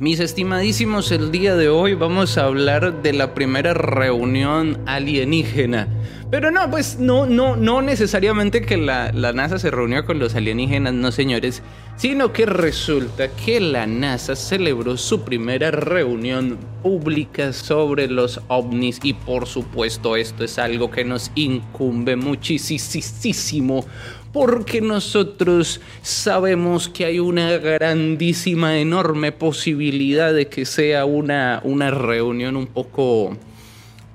Mis estimadísimos, el día de hoy vamos a hablar de la primera reunión alienígena. Pero no, pues no, no, no necesariamente que la, la, NASA se reunió con los alienígenas, no señores, sino que resulta que la NASA celebró su primera reunión pública sobre los ovnis y por supuesto esto es algo que nos incumbe muchísimo porque nosotros sabemos que hay una grandísima, enorme posibilidad de que sea una, una reunión un poco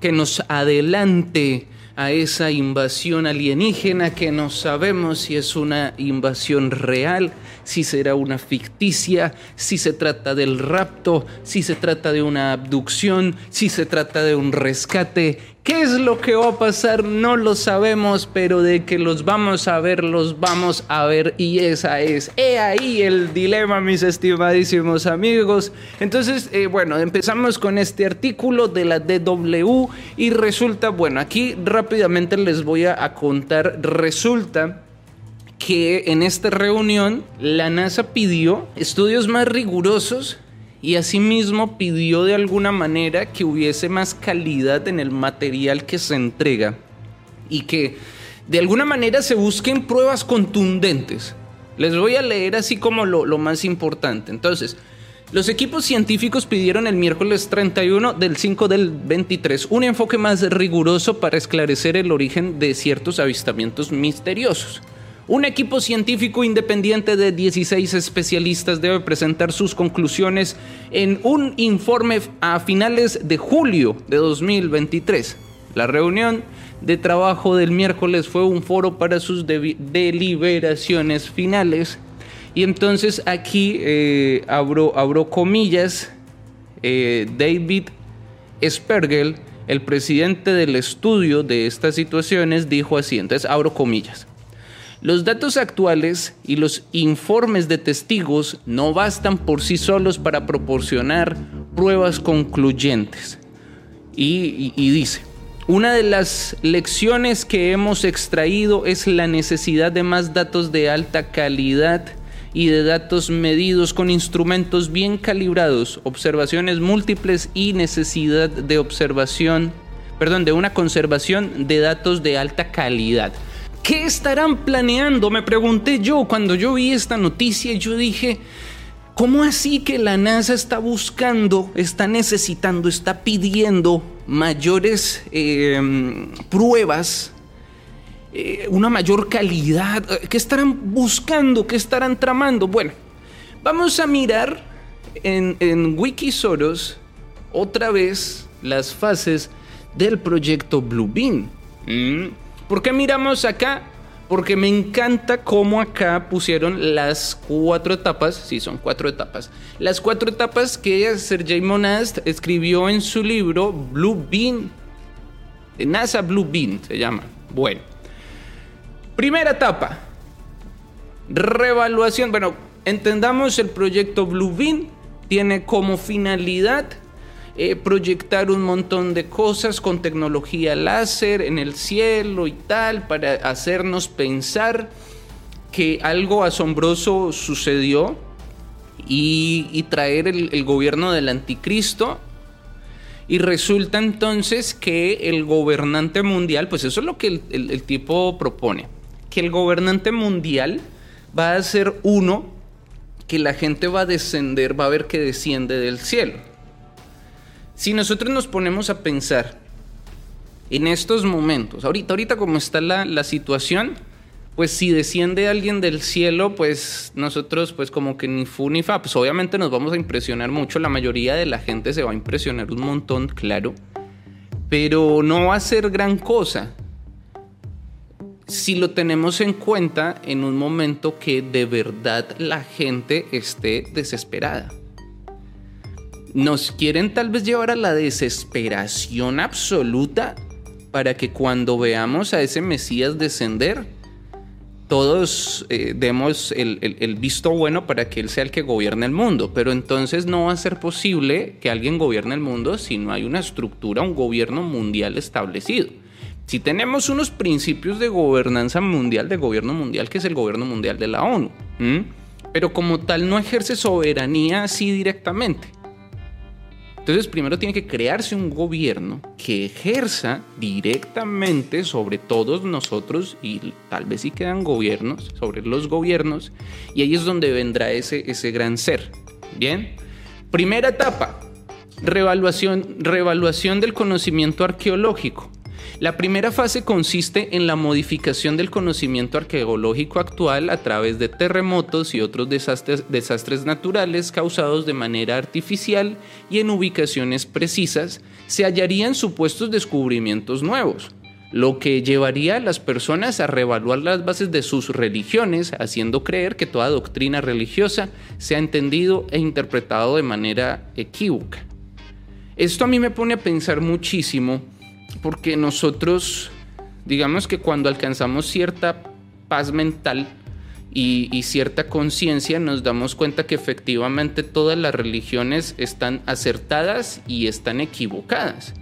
que nos adelante a esa invasión alienígena que no sabemos si es una invasión real, si será una ficticia, si se trata del rapto, si se trata de una abducción, si se trata de un rescate ¿Qué es lo que va a pasar? No lo sabemos, pero de que los vamos a ver, los vamos a ver y esa es. He ahí el dilema, mis estimadísimos amigos. Entonces, eh, bueno, empezamos con este artículo de la DW y resulta, bueno, aquí rápidamente les voy a contar, resulta que en esta reunión la NASA pidió estudios más rigurosos y asimismo pidió de alguna manera que hubiese más calidad en el material que se entrega y que de alguna manera se busquen pruebas contundentes. Les voy a leer así como lo, más importante. Entonces, los equipos científicos pidieron el miércoles 31 del 5 del 23 un enfoque más riguroso para esclarecer el origen de ciertos avistamientos misteriosos. Un equipo científico independiente de 16 especialistas debe presentar sus conclusiones en un informe a finales de julio de 2023. La reunión de trabajo del miércoles fue un foro para sus deliberaciones finales. Y entonces aquí eh, abro, comillas, eh, David Spergel, el presidente del estudio de estas situaciones, dijo así, entonces abro comillas. Los datos actuales y los informes de testigos no bastan por sí solos para proporcionar pruebas concluyentes. Y, dice, una de las lecciones que hemos extraído es la necesidad de más datos de alta calidad y de datos medidos con instrumentos bien calibrados, observaciones múltiples y necesidad de observación, perdón, de una conservación de datos de alta calidad. ¿Qué estarán planeando? Me pregunté yo cuando yo vi esta noticia. Yo dije, ¿cómo así que la NASA está buscando, está necesitando, está pidiendo mayores em, pruebas, eh, una mayor calidad? ¿Qué estarán buscando? ¿Qué estarán tramando? Bueno, vamos a mirar en, en Wikisoros otra vez las fases del proyecto Bluebeam. Mm. ¿Por qué miramos acá? Porque me encanta cómo acá pusieron las cuatro etapas, sí, son cuatro etapas, las cuatro etapas que Sergei Monast escribió en su libro Blue Bean, NASA Blue Bean se llama. Bueno, primera etapa, revaluación. Bueno, entendamos el proyecto Blue Bean, tiene como finalidad eh, proyectar un montón de cosas con tecnología láser en el cielo y tal, para hacernos pensar que algo asombroso sucedió y, traer el, gobierno del anticristo. Y resulta entonces que el gobernante mundial, pues eso es lo que el, el tipo propone, que el gobernante mundial va a ser uno que la gente va a descender, va a ver que desciende del cielo. Si nosotros nos ponemos a pensar en estos momentos, ahorita, ahorita como está la, situación, pues si desciende alguien del cielo, pues nosotros pues como que ni fu ni fa, pues obviamente nos vamos a impresionar mucho, la mayoría de la gente se va a impresionar un montón, claro, pero no va a ser gran cosa si lo tenemos en cuenta en un momento que de verdad la gente esté desesperada nos quieren tal vez llevar a la desesperación absoluta para que cuando veamos a ese Mesías descender, todos eh, demos el, visto bueno para que Él sea el que gobierne el mundo. Pero entonces no va a ser posible que alguien gobierne el mundo si no hay una estructura, un gobierno mundial establecido. Si tenemos unos principios de gobernanza mundial, de gobierno mundial, que es el gobierno mundial de la ONU. pero como tal no ejerce soberanía así directamente. Entonces primero tiene que crearse un gobierno que ejerza directamente sobre todos nosotros y tal vez si quedan gobiernos, sobre los gobiernos, y ahí es donde vendrá ese, ese gran ser. Bien, primera etapa, revaluación, revaluación del conocimiento arqueológico. La primera fase consiste en la modificación del conocimiento arqueológico actual a través de terremotos y otros desastres, naturales causados de manera artificial y en ubicaciones precisas, se hallarían supuestos descubrimientos nuevos, lo que llevaría a las personas a reevaluar las bases de sus religiones, haciendo creer que toda doctrina religiosa se ha entendido e interpretado de manera equívoca. Esto a mí me pone a pensar muchísimo porque nosotros, digamos que cuando alcanzamos cierta paz mental y, cierta conciencia, nos damos cuenta que efectivamente todas las religiones están acertadas y están equivocadas.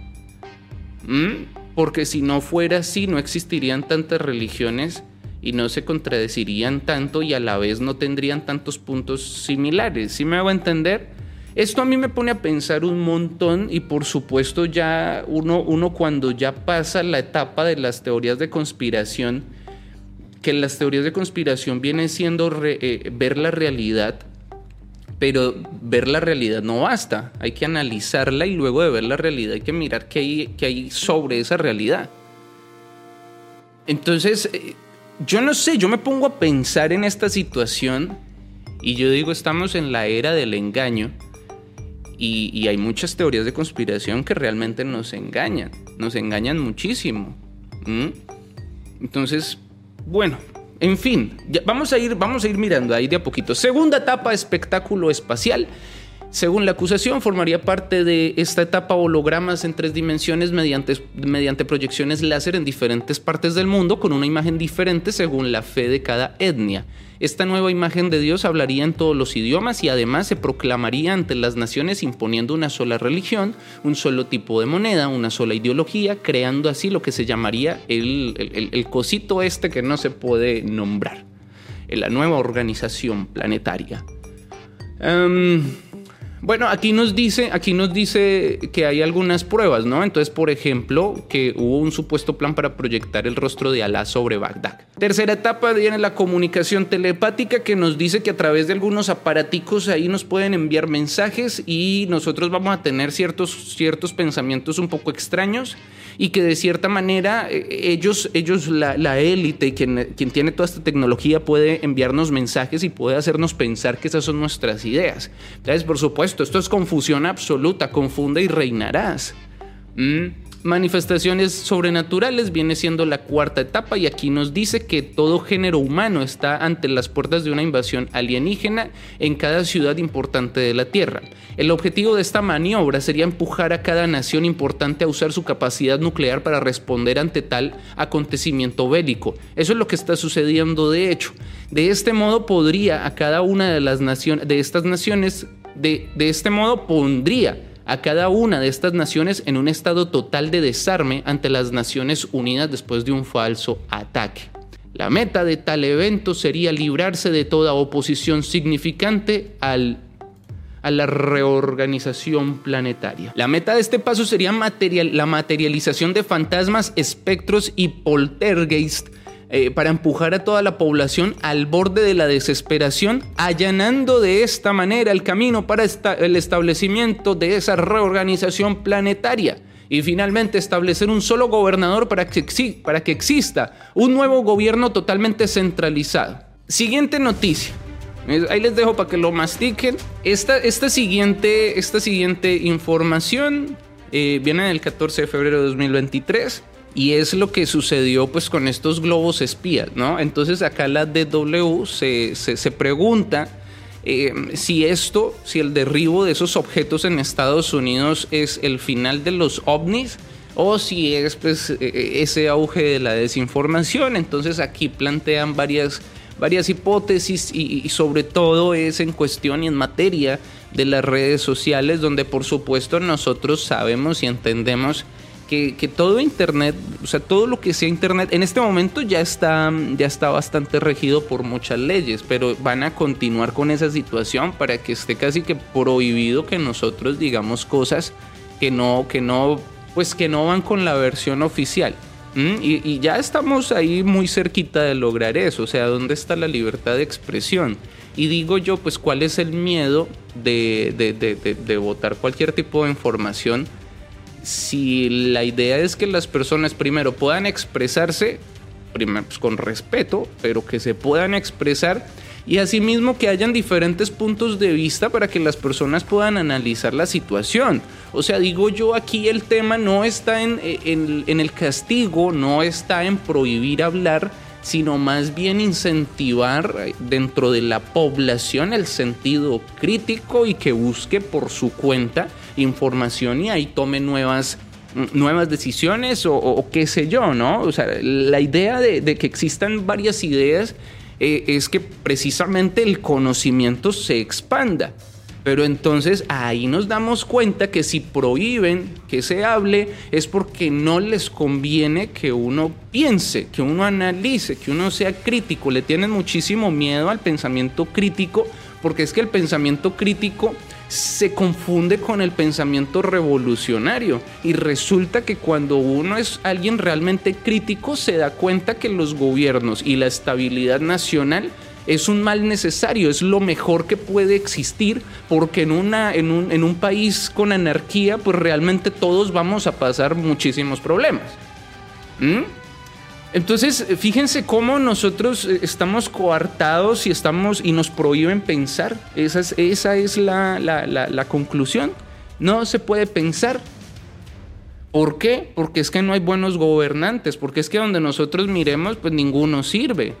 ¿Mm? Porque si no fuera así, no existirían tantas religiones y no se contradecirían tanto y a la vez no tendrían tantos puntos similares. ¿Sí me hago entender? Esto a mí me pone a pensar un montón y por supuesto ya uno, uno cuando ya pasa la etapa de las teorías de conspiración, que las teorías de conspiración vienen siendo eh, ver la realidad, pero ver la realidad no basta, hay que analizarla y luego de ver la realidad hay que mirar qué hay, qué hay sobre esa realidad. Entonces, eh, yo no sé, yo me pongo a pensar en esta situación y yo digo, estamos en la era del engaño y, hay muchas teorías de conspiración que realmente nos engañan, nos engañan muchísimo. Entonces, bueno, en fin, vamos, a ir, vamos a ir mirando ahí de a poquito. Segunda etapa, espectáculo espacial. Según la acusación, formaría parte de esta etapa hologramas en tres dimensiones mediante, mediante proyecciones láser en diferentes partes del mundo con una imagen diferente según la fe de cada etnia. Esta nueva imagen de Dios hablaría en todos los idiomas y además se proclamaría ante las naciones imponiendo una sola religión, un solo tipo de moneda, una sola ideología, creando así lo que se llamaría el, cosito este que no se puede nombrar, la nueva organización planetaria. Em, bueno, aquí nos dice, aquí nos dice que hay algunas pruebas, ¿no? Entonces, por ejemplo, que hubo un supuesto plan para proyectar el rostro de Alá sobre Bagdad. Tercera etapa viene la comunicación telepática que nos dice que a través de algunos aparaticos ahí nos pueden enviar mensajes y nosotros vamos a tener ciertos, ciertos pensamientos un poco extraños y que de cierta manera eh, ellos, ellos la élite, quien, quien tiene toda esta tecnología puede enviarnos mensajes y puede hacernos pensar que esas son nuestras ideas. Entonces, por supuesto, esto es confusión absoluta, confunde y reinarás. ¿Mm? manifestaciones sobrenaturales viene siendo la cuarta etapa y aquí nos dice que todo género humano está ante las puertas de una invasión alienígena en cada ciudad importante de la Tierra. El objetivo de esta maniobra sería empujar a cada nación importante a usar su capacidad nuclear para responder ante tal acontecimiento bélico. Eso es lo que está sucediendo de hecho. De este modo podría a cada una de las de estas naciones de, de este modo pondría a cada una de estas naciones en un estado total de desarme ante las Naciones Unidas después de un falso ataque. La meta de tal evento sería librarse de toda oposición significante al, a la reorganización planetaria. La meta de este paso sería la materialización de fantasmas, espectros y poltergeist eh, para empujar a toda la población al borde de la desesperación, allanando de esta manera el camino para el establecimiento de esa reorganización planetaria. Y finalmente establecer un solo gobernador para que, para que exista un nuevo gobierno totalmente centralizado. Siguiente noticia. Ahí les dejo para que lo mastiquen. Esta, esta, siguiente, esta siguiente información eh, viene del 14 de febrero de 2023. Y es lo que sucedió pues con estos globos espías, ¿no? Entonces acá la DW se, se, pregunta eh, si esto, si el derribo de esos objetos en Estados Unidos es el final de los ovnis o si es pues, e, e, ese auge de la desinformación. Entonces aquí plantean varias, varias hipótesis y, y sobre todo es en cuestión y en materia de las redes sociales donde por supuesto nosotros sabemos y entendemos que, que, todo Internet, o sea, todo lo que sea Internet, en este momento ya está, ya está bastante regido por muchas leyes, pero van a continuar con esa situación para que esté casi que prohibido que nosotros digamos cosas que no, que no, pues que no van con la versión oficial. Y, y, ya estamos ahí muy cerquita de lograr eso, o sea, ¿dónde está la libertad de expresión? Y digo yo, pues, ¿cuál es el miedo de, de, de, de votar cualquier tipo de información? Si la idea es que las personas primero puedan expresarse, primero pues con respeto, pero que se puedan expresar y asimismo que hayan diferentes puntos de vista para que las personas puedan analizar la situación. O sea, digo yo aquí el tema no está en, en, en el castigo, no está en prohibir hablar, sino más bien incentivar dentro de la población el sentido crítico y que busque por su cuenta información y ahí tome nuevas nuevas decisiones o, qué sé yo, ¿no? O sea, la idea de, que existan varias ideas eh, es que precisamente el conocimiento se expanda. Pero entonces ahí nos damos cuenta que si prohíben que se hable es porque no les conviene que uno piense, que uno analice, que uno sea crítico. Le tienen muchísimo miedo al pensamiento crítico porque es que el pensamiento crítico se confunde con el pensamiento revolucionario y resulta que cuando uno es alguien realmente crítico se da cuenta que los gobiernos y la estabilidad nacional es un mal necesario, es lo mejor que puede existir porque en, una, en, un, en un país con anarquía pues realmente todos vamos a pasar muchísimos problemas. ¿Mm? Entonces, fíjense cómo nosotros eh, estamos coartados y, estamos, y nos prohíben pensar. Esa es, esa es la, la, conclusión. No se puede pensar. ¿Por qué? Porque es que no hay buenos gobernantes, porque es que donde nosotros miremos, pues ninguno sirve.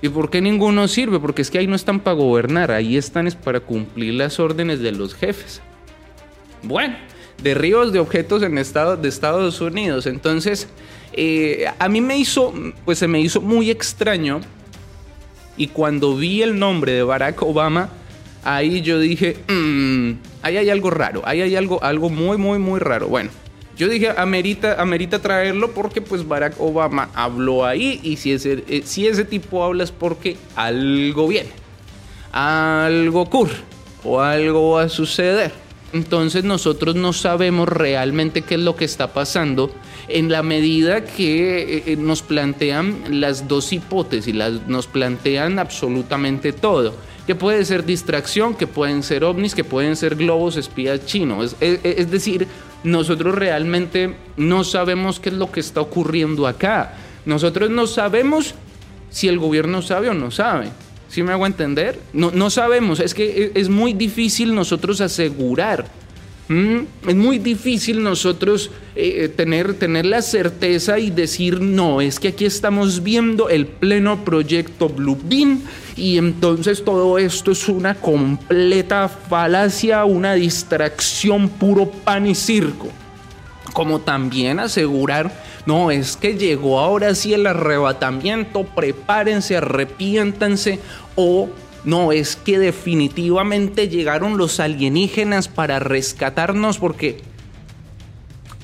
¿Y por qué ninguno sirve? Porque es que ahí no están para gobernar, ahí están es para cumplir las órdenes de los jefes. Bueno, derribos de objetos en estado, de Estados Unidos. Entonces, eh, a mí me hizo, pues se me hizo muy extraño. Y cuando vi el nombre de Barack Obama, ahí yo dije, mmm, ahí hay algo raro, ahí hay algo, algo muy, muy, muy raro. Bueno, yo dije, amerita, amerita traerlo porque pues Barack Obama habló ahí y si ese, eh, si ese tipo habla es porque algo viene, algo ocurre o algo va a suceder. Entonces nosotros no sabemos realmente qué es lo que está pasando en la medida que eh, eh, nos plantean las dos hipótesis, las, nos plantean absolutamente todo. Que puede ser distracción, que pueden ser ovnis, que pueden ser globos espías chinos. Es, decir, nosotros realmente no sabemos qué es lo que está ocurriendo acá. Nosotros no sabemos si el gobierno sabe o no sabe. ¿Sí me hago entender? No, no sabemos. Es que es muy difícil nosotros asegurar es muy difícil nosotros eh, tener, tener la certeza y decir, no, es que aquí estamos viendo el pleno proyecto Blue Bean y entonces todo esto es una completa falacia, una distracción, puro pan y circo. Como también asegurar, no, es que llegó ahora sí el arrebatamiento, prepárense, arrepiéntanse o no, es que definitivamente llegaron los alienígenas para rescatarnos porque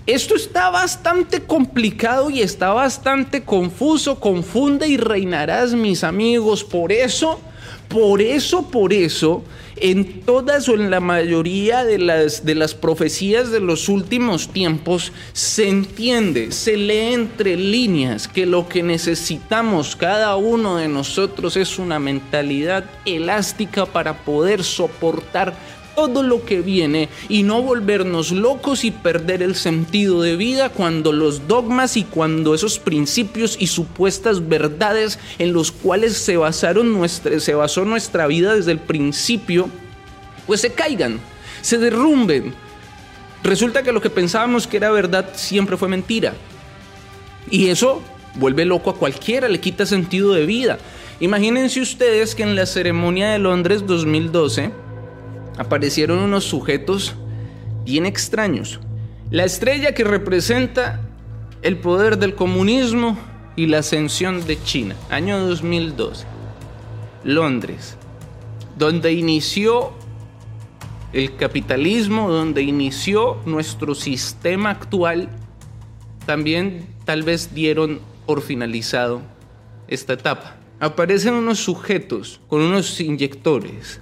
esto está bastante complicado y está bastante confuso, confunde y reinarás mis amigos. Por eso, por eso, por eso, en todas o en la mayoría de las, de las profecías de los últimos tiempos se entiende, se lee entre líneas que lo que necesitamos cada uno de nosotros es una mentalidad elástica para poder soportar todo lo que viene y no volvernos locos y perder el sentido de vida cuando los dogmas y cuando esos principios y supuestas verdades en los cuales se basaron nuestra, se basó nuestra vida desde el principio, pues se caigan, se derrumben. Resulta que lo que pensábamos que era verdad siempre fue mentira. Y eso vuelve loco a cualquiera, le quita sentido de vida. Imagínense ustedes que en la ceremonia de Londres 2012, aparecieron unos sujetos bien extraños. La estrella que representa el poder del comunismo y la ascensión de China, año 2012. Londres, donde inició el capitalismo, donde inició nuestro sistema actual también tal vez dieron por finalizado esta etapa. Aparecen unos sujetos con unos inyectores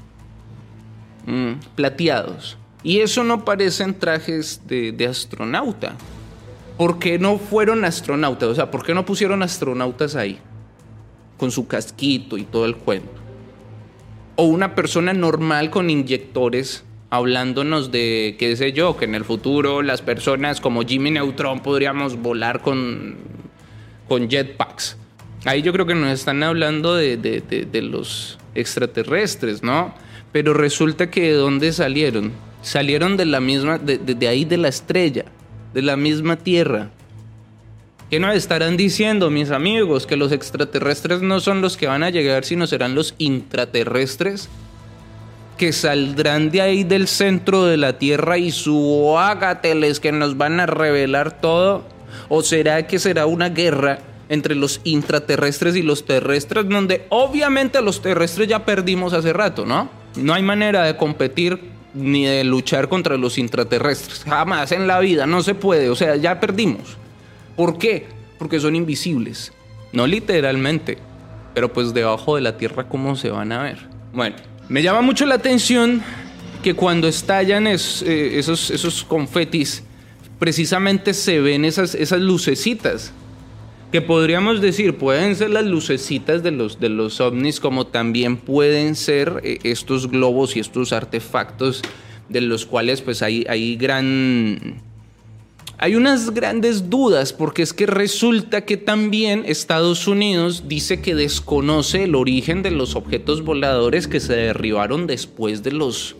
mm, plateados. Y eso no parecen trajes de, astronauta. ¿Por qué no fueron astronautas? O sea, ¿por qué no pusieron astronautas ahí? Con su casquito y todo el cuento. O una persona normal con inyectores hablándonos de, qué sé yo, que en el futuro las personas como Jimmy Neutron podríamos volar con, con jetpacks. Ahí yo creo que nos están hablando de, los extraterrestres, ¿no? Pero resulta que de dónde salieron? Salieron de la misma, de, ahí de la estrella, de la misma Tierra. ¿Qué nos estarán diciendo, mis amigos? Que los extraterrestres no son los que van a llegar, sino serán los intraterrestres que saldrán de ahí del centro de la Tierra y su ágateles que nos van a revelar todo? ¿O será que será una guerra entre los intraterrestres y los terrestres, donde obviamente los terrestres ya perdimos hace rato, ¿no? No hay manera de competir ni de luchar contra los intraterrestres. Jamás en la vida, no se puede. O sea, ya perdimos. ¿Por qué? Porque son invisibles. No literalmente, pero pues debajo de la Tierra, ¿cómo se van a ver? Bueno, me llama mucho la atención que cuando estallan eh, esos, esos confetis, precisamente se ven esas, esas lucecitas. Que podríamos decir, pueden ser las lucecitas de los, de los ovnis, como también pueden ser eh, estos globos y estos artefactos de los cuales pues hay, hay gran hay unas grandes dudas porque es que resulta que también Estados Unidos dice que desconoce el origen de los objetos voladores que se derribaron después de los,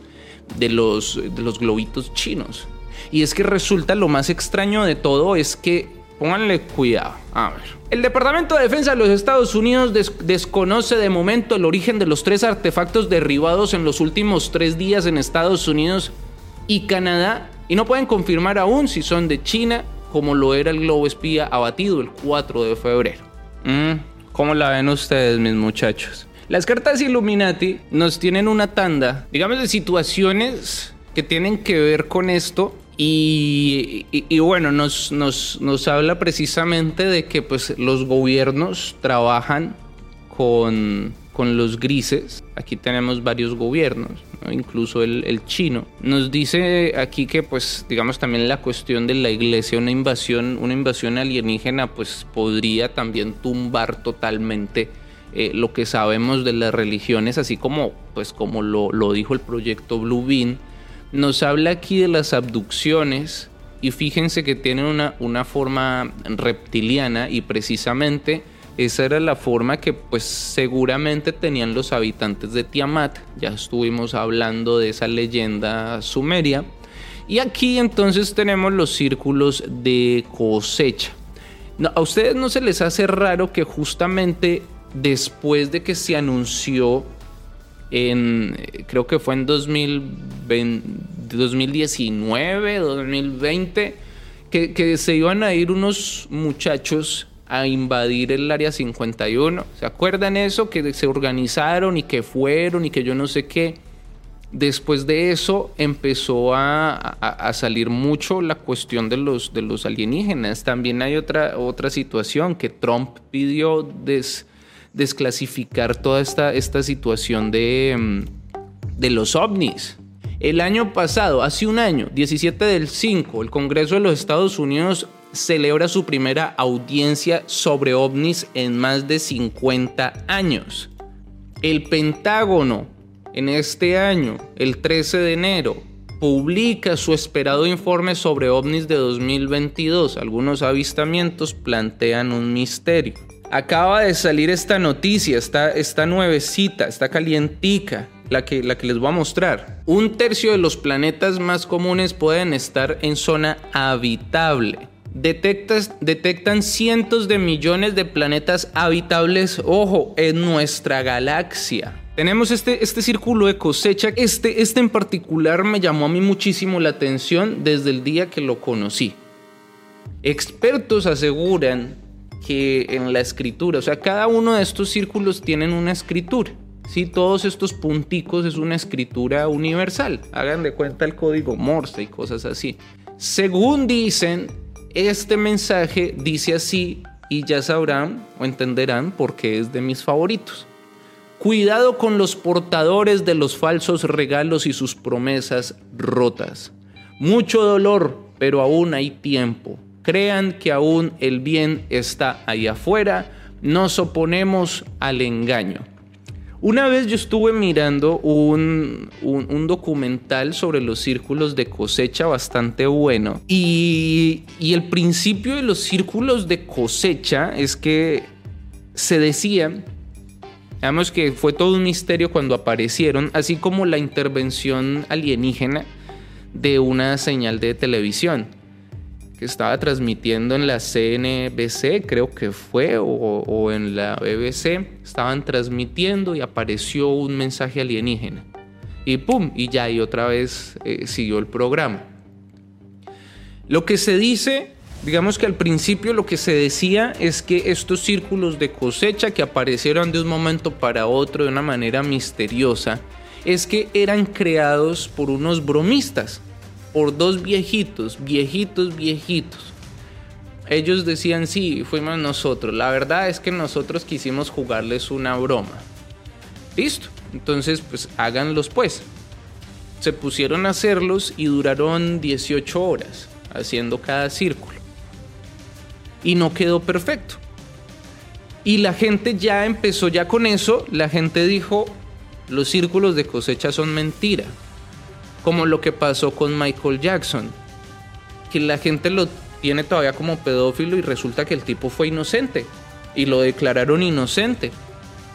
de los, de los globitos chinos. Y es que resulta lo más extraño de todo es que, pónganle cuidado, a ver. El Departamento de Defensa de los Estados Unidos desconoce de momento el origen de los tres artefactos derribados en los últimos tres días en Estados Unidos y Canadá y no pueden confirmar aún si son de China, como lo era el globo espía abatido el 4 de febrero. Mm, ¿Cómo la ven ustedes, mis muchachos? Las cartas Illuminati nos tienen una tanda, digamos, de situaciones que tienen que ver con esto. Y, bueno, nos, nos, nos habla precisamente de que pues, los gobiernos trabajan con con los grises. Aquí tenemos varios gobiernos, incluso el, chino. Nos dice aquí que, pues, digamos también la cuestión de la iglesia, una invasión, una invasión alienígena, pues podría también tumbar totalmente eh, lo que sabemos de las religiones, así como, pues, como lo, lo dijo el proyecto Blue Bean. Nos habla aquí de las abducciones y fíjense que tienen una, una forma reptiliana y precisamente esa era la forma que pues seguramente tenían los habitantes de Tiamat. Ya estuvimos hablando de esa leyenda sumeria. Y aquí entonces tenemos los círculos de cosecha. ¿A ustedes no se les hace raro que justamente después de que se anunció en, creo que fue en 2019, 2020, que, se iban a ir unos muchachos a invadir el área 51. ¿Se acuerdan eso? Que se organizaron y que fueron y que yo no sé qué. Después de eso empezó a, salir mucho la cuestión de los, alienígenas. También hay otra, otra situación que Trump pidió desclasificar toda esta, esta situación de, mm, de los ovnis. El año pasado, hace un año, 17 del 5, el Congreso de los Estados Unidos celebra su primera audiencia sobre ovnis en más de 50 años. El Pentágono en este año, el 13 de enero, publica su esperado informe sobre ovnis de 2022. Algunos avistamientos plantean un misterio. Acaba de salir esta noticia, esta, esta nuevecita, está calientica, la que, la que les voy a mostrar. Un tercio de los planetas más comunes pueden estar en zona habitable detectan cientos de millones de planetas habitables, ojo, en nuestra galaxia. Tenemos este, este círculo de cosecha. Este, este en particular me llamó a mí muchísimo la atención desde el día que lo conocí. Expertos aseguran que en la escritura, o sea, cada uno de estos círculos tienen una escritura. Si todos estos punticos es una escritura universal. Hagan de cuenta el código Morse y cosas así. Según dicen, este mensaje dice así y ya sabrán o entenderán por qué es de mis favoritos. Cuidado con los portadores de los falsos regalos y sus promesas rotas. Mucho dolor, pero aún hay tiempo. Crean que aún el bien está ahí afuera. Nos oponemos al engaño. Una vez yo estuve mirando un, documental sobre los círculos de cosecha bastante bueno y, y el principio de los círculos de cosecha es que se decía Digamos que fue todo un misterio cuando aparecieron, así como la intervención alienígena de una señal de televisión que estaba transmitiendo en la CNBC, creo que fue, o, en la BBC, estaban transmitiendo y apareció un mensaje alienígena. Y pum, y ya, y otra vez eh, siguió el programa. Lo que se dice, digamos que al principio lo que se decía es que estos círculos de cosecha que aparecieron de un momento para otro de una manera misteriosa, es que eran creados por unos bromistas por dos viejitos, viejitos, viejitos. Ellos decían, sí, fuimos nosotros. La verdad es que nosotros quisimos jugarles una broma. Listo. Entonces, pues háganlos pues. Se pusieron a hacerlos y duraron 18 horas haciendo cada círculo. Y no quedó perfecto. Y la gente ya empezó ya con eso. La gente dijo, los círculos de cosecha son mentira como lo que pasó con Michael Jackson, que la gente lo tiene todavía como pedófilo y resulta que el tipo fue inocente y lo declararon inocente.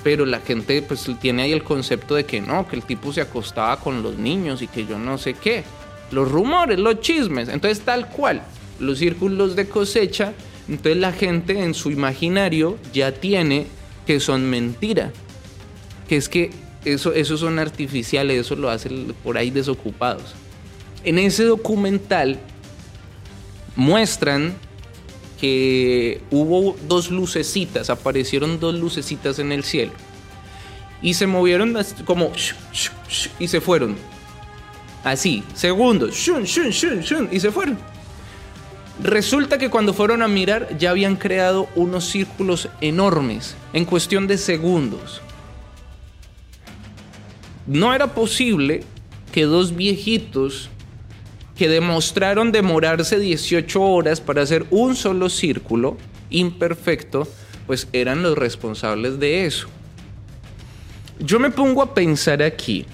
Pero la gente pues tiene ahí el concepto de que no, que el tipo se acostaba con los niños y que yo no sé qué. Los rumores, los chismes. Entonces tal cual, los círculos de cosecha, entonces la gente en su imaginario ya tiene que son mentira. Que es que eso, son artificiales, eso lo hacen por ahí desocupados. En ese documental muestran que hubo dos lucecitas, aparecieron dos lucecitas en el cielo y se movieron como y se fueron. Así, segundos, y se fueron. Resulta que cuando fueron a mirar ya habían creado unos círculos enormes en cuestión de segundos no era posible que dos viejitos que demostraron demorarse 18 horas para hacer un solo círculo imperfecto, pues eran los responsables de eso. Yo me pongo a pensar aquí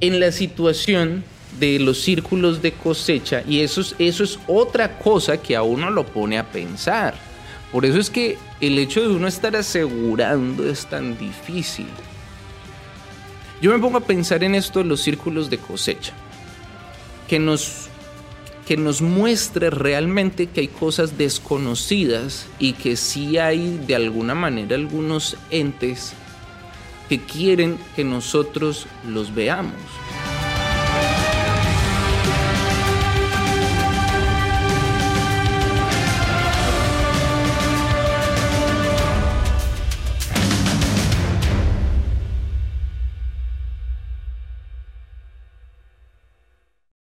en la situación de los círculos de cosecha y eso es, otra cosa que a uno lo pone a pensar. Por eso es que el hecho de uno estar asegurando es tan difícil. Yo me pongo a pensar en esto de los círculos de cosecha, que nos, que nos muestre realmente que hay cosas desconocidas y que sí hay de alguna manera algunos entes que quieren que nosotros los veamos.